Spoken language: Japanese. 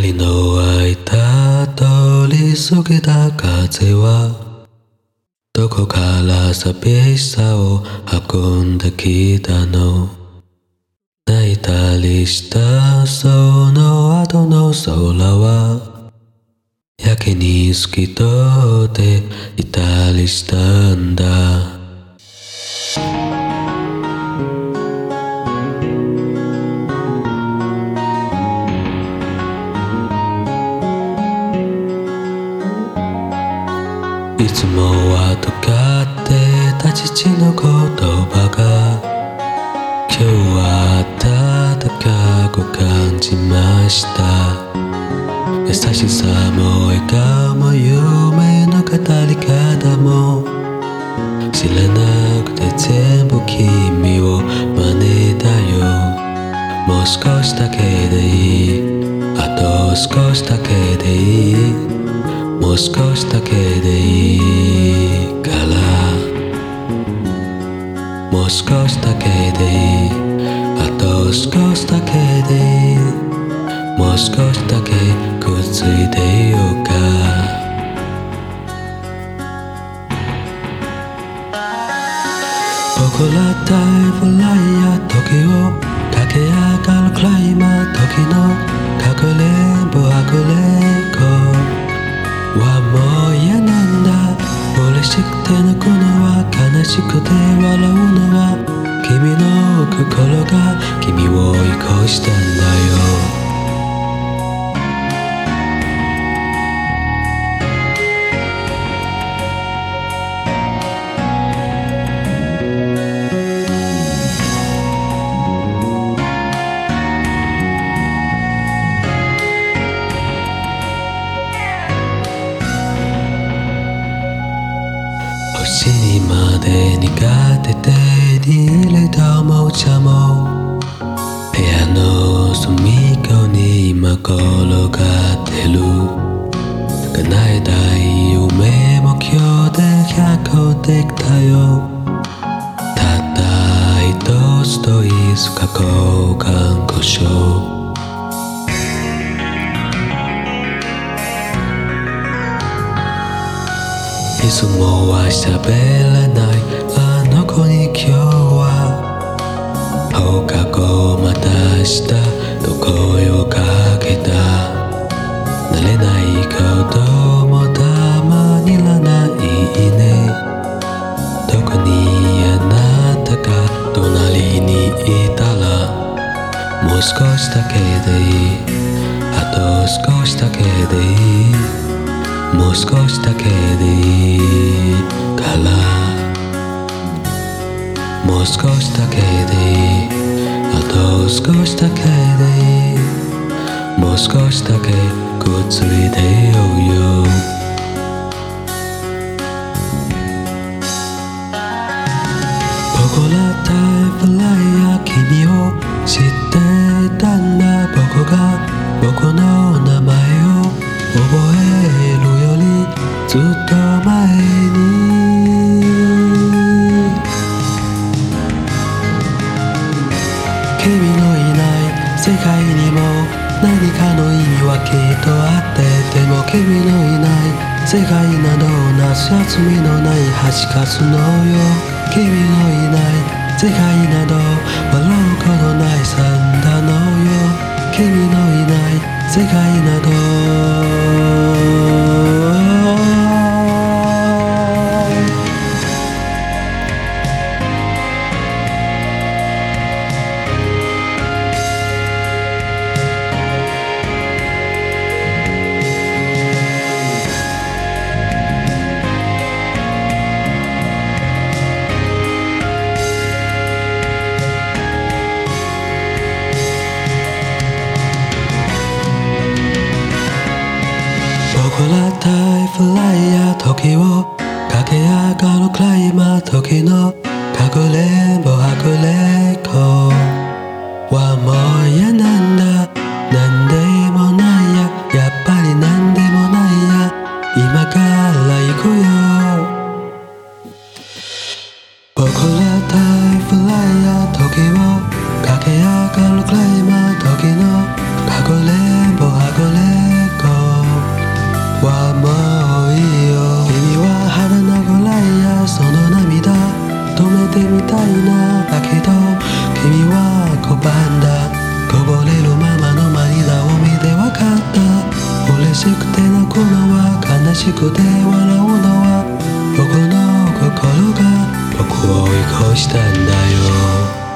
光の間通り過ぎた風はどこから寂しさを運んできたの？泣いたりしたその後の空はやけに透き通っていたりしたんだ。いつもはとかってた父の言葉が今日は温かく感じました。優しさも笑顔も夢の語り方も知らなくて全部君を真似だよ。もう少しだけでいい。あと少しだけでいい。少しだけでいいから。もう少しだけでいい。あと少しだけでいい。もう少しだけくっついていようか。僕らタイプライヤー時を駆け上がるクライマー時のかくれんぼあくれしくて笑うのは君の心が君を追い越したんだよ。星まで苦手手に入れたおもちゃも。部屋の隅っこに今転がってる。叶えたい夢目標で100個できたよ。たった一つといつか交換故障つもは喋らない。あの子に今日は放課後また明日と声をかけた。慣れないこともたまにいらないね。特にあなたが隣にいたら。もう少しだけでいい。あと少しだけでいい。もう少しだけでいい。からもう少しだけでいい。あと少しだけでいい。もう少しだけくっついてようよ。僕らタイプライヤー君を知っていたんだ。僕が僕の名前をずっと前に。君のいない世界にも何かの意味はきっとあってでも君のいない世界などなす休みのない端数のよ。君のいない世界など笑うことないサンダのよ。君のいない世界などタイフライヤー時を駆け上がるクライマー時のかくれんぼはくれんこはもう嫌なんだなんでもないややっぱりなんでもないや今から行くよ僕らタイフライヤー時を駆け上がるクライマーみたいなだけど君は拒んだ。こぼれるままの涙を見て分かった。嬉しくて泣くのは悲しくて笑うのは僕の心が僕を追い越したんだよ。